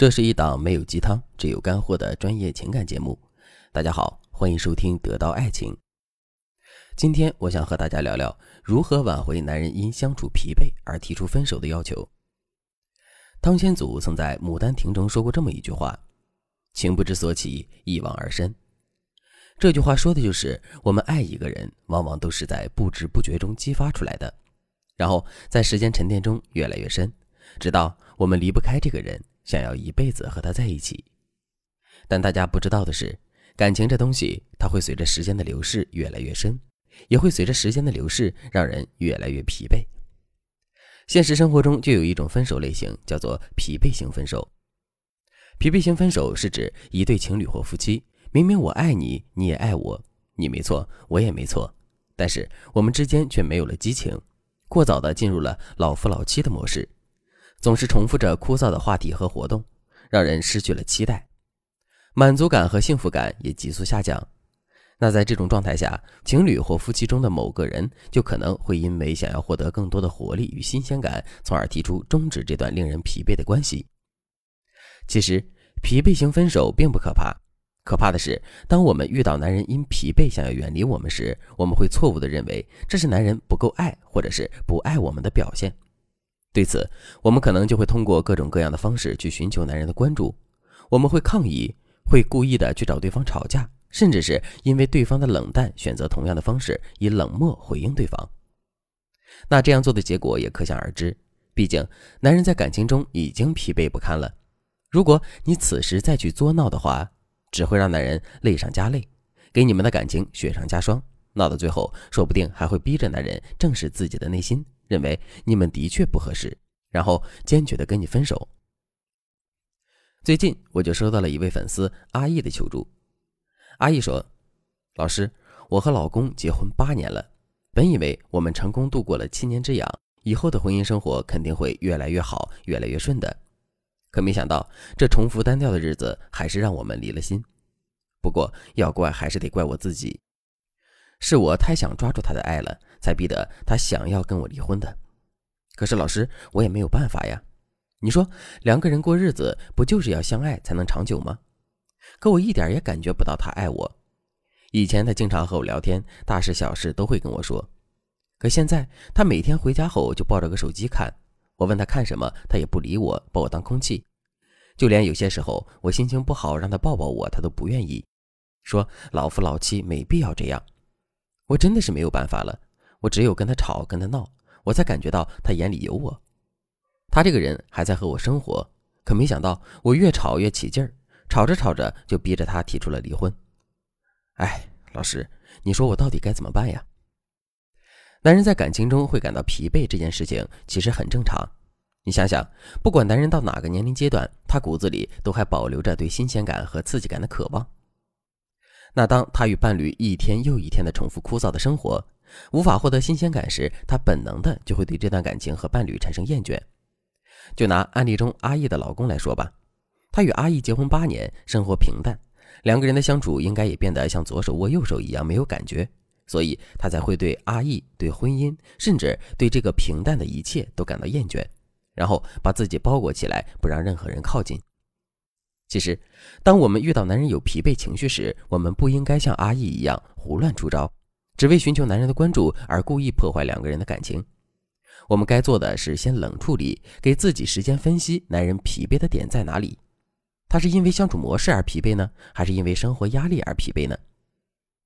这是一档没有鸡汤，只有干货的专业情感节目。大家好，欢迎收听《得到爱情》。今天我想和大家聊聊如何挽回男人因相处疲惫而提出分手的要求。汤显祖曾在《牡丹亭》中说过这么一句话：“情不知所起，一往而深。”这句话说的就是我们爱一个人，往往都是在不知不觉中激发出来的，然后在时间沉淀中越来越深，直到我们离不开这个人。想要一辈子和他在一起，但大家不知道的是，感情这东西，它会随着时间的流逝越来越深，也会随着时间的流逝让人越来越疲惫。现实生活中就有一种分手类型，叫做疲惫型分手。疲惫型分手是指一对情侣或夫妻，明明我爱你，你也爱我，你没错，我也没错，但是我们之间却没有了激情，过早的进入了老夫老妻的模式。总是重复着枯燥的话题和活动，让人失去了期待，满足感和幸福感也急速下降。那在这种状态下，情侣或夫妻中的某个人就可能会因为想要获得更多的活力与新鲜感，从而提出终止这段令人疲惫的关系。其实，疲惫型分手并不可怕，可怕的是，当我们遇到男人因疲惫想要远离我们时，我们会错误地认为这是男人不够爱，或者是不爱我们的表现。对此，我们可能就会通过各种各样的方式去寻求男人的关注。我们会抗议，会故意的去找对方吵架，甚至是因为对方的冷淡，选择同样的方式以冷漠回应对方。那这样做的结果也可想而知。毕竟，男人在感情中已经疲惫不堪了。如果你此时再去作闹的话，只会让男人累上加累，给你们的感情雪上加霜。闹到最后，说不定还会逼着男人正视自己的内心。认为你们的确不合适，然后坚决的跟你分手。最近我就收到了一位粉丝阿义的求助。阿义说：“老师，我和老公结婚八年了，本以为我们成功度过了七年之痒，以后的婚姻生活肯定会越来越好，越来越顺的。可没想到，这重复单调的日子还是让我们离了心。不过要怪还是得怪我自己。”是我太想抓住他的爱了，才逼得他想要跟我离婚的。可是老师，我也没有办法呀。你说两个人过日子，不就是要相爱才能长久吗？可我一点也感觉不到他爱我。以前他经常和我聊天，大事小事都会跟我说。可现在他每天回家后就抱着个手机看，我问他看什么，他也不理我，把我当空气。就连有些时候我心情不好，让他抱抱我，他都不愿意，说老夫老妻没必要这样。我真的是没有办法了，我只有跟他吵，跟他闹，我才感觉到他眼里有我。他这个人还在和我生活，可没想到我越吵越起劲儿，吵着吵着就逼着他提出了离婚。哎，老师，你说我到底该怎么办呀？男人在感情中会感到疲惫这件事情其实很正常。你想想，不管男人到哪个年龄阶段，他骨子里都还保留着对新鲜感和刺激感的渴望。那当他与伴侣一天又一天的重复枯燥的生活，无法获得新鲜感时，他本能的就会对这段感情和伴侣产生厌倦。就拿案例中阿义的老公来说吧，他与阿义结婚八年，生活平淡，两个人的相处应该也变得像左手握右手一样没有感觉，所以他才会对阿义、对婚姻，甚至对这个平淡的一切都感到厌倦，然后把自己包裹起来，不让任何人靠近。其实，当我们遇到男人有疲惫情绪时，我们不应该像阿义一样胡乱出招，只为寻求男人的关注而故意破坏两个人的感情。我们该做的是先冷处理，给自己时间分析男人疲惫的点在哪里。他是因为相处模式而疲惫呢，还是因为生活压力而疲惫呢？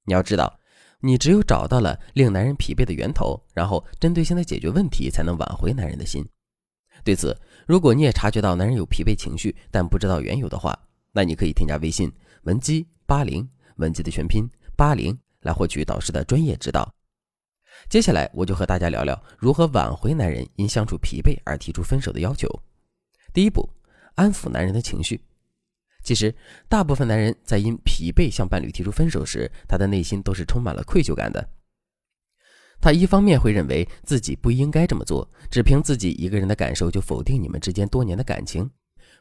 你要知道，你只有找到了令男人疲惫的源头，然后针对性的解决问题，才能挽回男人的心。对此，如果你也察觉到男人有疲惫情绪，但不知道缘由的话，那你可以添加微信文姬八零，文姬的全拼八零，来获取导师的专业指导。接下来，我就和大家聊聊如何挽回男人因相处疲惫而提出分手的要求。第一步，安抚男人的情绪。其实，大部分男人在因疲惫向伴侣提出分手时，他的内心都是充满了愧疚感的。他一方面会认为自己不应该这么做，只凭自己一个人的感受就否定你们之间多年的感情，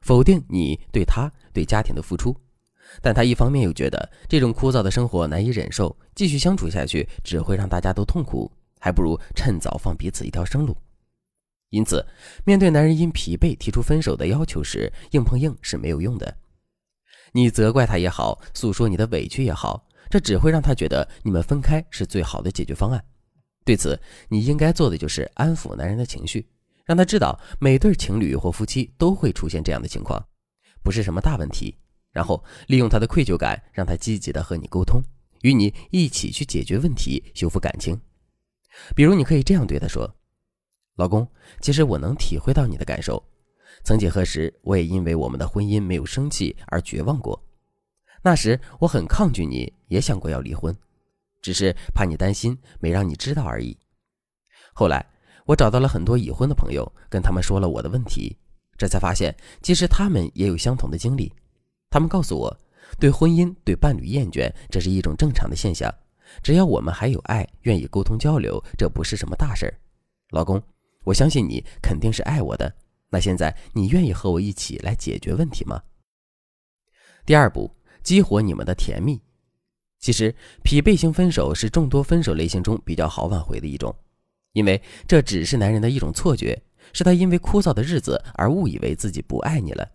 否定你对他对家庭的付出；但他一方面又觉得这种枯燥的生活难以忍受，继续相处下去只会让大家都痛苦，还不如趁早放彼此一条生路。因此，面对男人因疲惫提出分手的要求时，硬碰硬是没有用的。你责怪他也好，诉说你的委屈也好，这只会让他觉得你们分开是最好的解决方案。对此，你应该做的就是安抚男人的情绪，让他知道每对情侣或夫妻都会出现这样的情况，不是什么大问题。然后利用他的愧疚感，让他积极的和你沟通，与你一起去解决问题，修复感情。比如，你可以这样对他说。老公，其实我能体会到你的感受。曾几何时，我也因为我们的婚姻没有生气而绝望过。那时我很抗拒你，也想过要离婚，只是怕你担心，没让你知道而已。后来我找到了很多已婚的朋友，跟他们说了我的问题，这才发现其实他们也有相同的经历。他们告诉我，对婚姻、对伴侣厌倦，这是一种正常的现象。只要我们还有爱，愿意沟通交流，这不是什么大事儿。老公。我相信你肯定是爱我的，那现在你愿意和我一起来解决问题吗？第二步，激活你们的甜蜜。其实，疲惫型分手是众多分手类型中比较好挽回的一种，因为这只是男人的一种错觉，是他因为枯燥的日子而误以为自己不爱你了。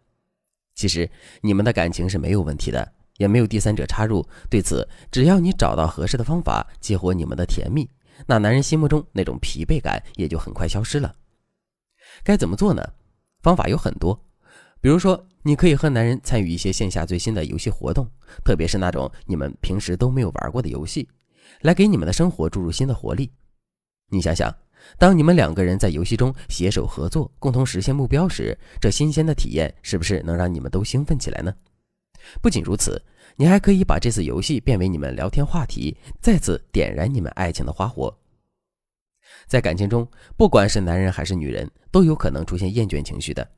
其实，你们的感情是没有问题的，也没有第三者插入。对此，只要你找到合适的方法，激活你们的甜蜜。那男人心目中那种疲惫感也就很快消失了。该怎么做呢？方法有很多，比如说，你可以和男人参与一些线下最新的游戏活动，特别是那种你们平时都没有玩过的游戏，来给你们的生活注入新的活力。你想想，当你们两个人在游戏中携手合作，共同实现目标时，这新鲜的体验是不是能让你们都兴奋起来呢？不仅如此。你还可以把这次游戏变为你们聊天话题，再次点燃你们爱情的花火。在感情中，不管是男人还是女人，都有可能出现厌倦情绪的。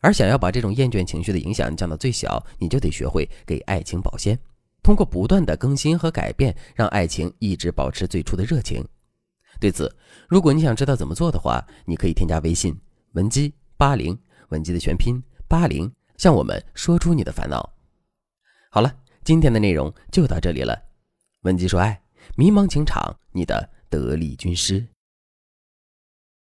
而想要把这种厌倦情绪的影响降到最小，你就得学会给爱情保鲜，通过不断的更新和改变，让爱情一直保持最初的热情。对此，如果你想知道怎么做的话，你可以添加微信文姬八零，文姬的全拼八零，向我们说出你的烦恼。好了。今天的内容就到这里了，文姬说爱，迷茫情场，你的得力军师。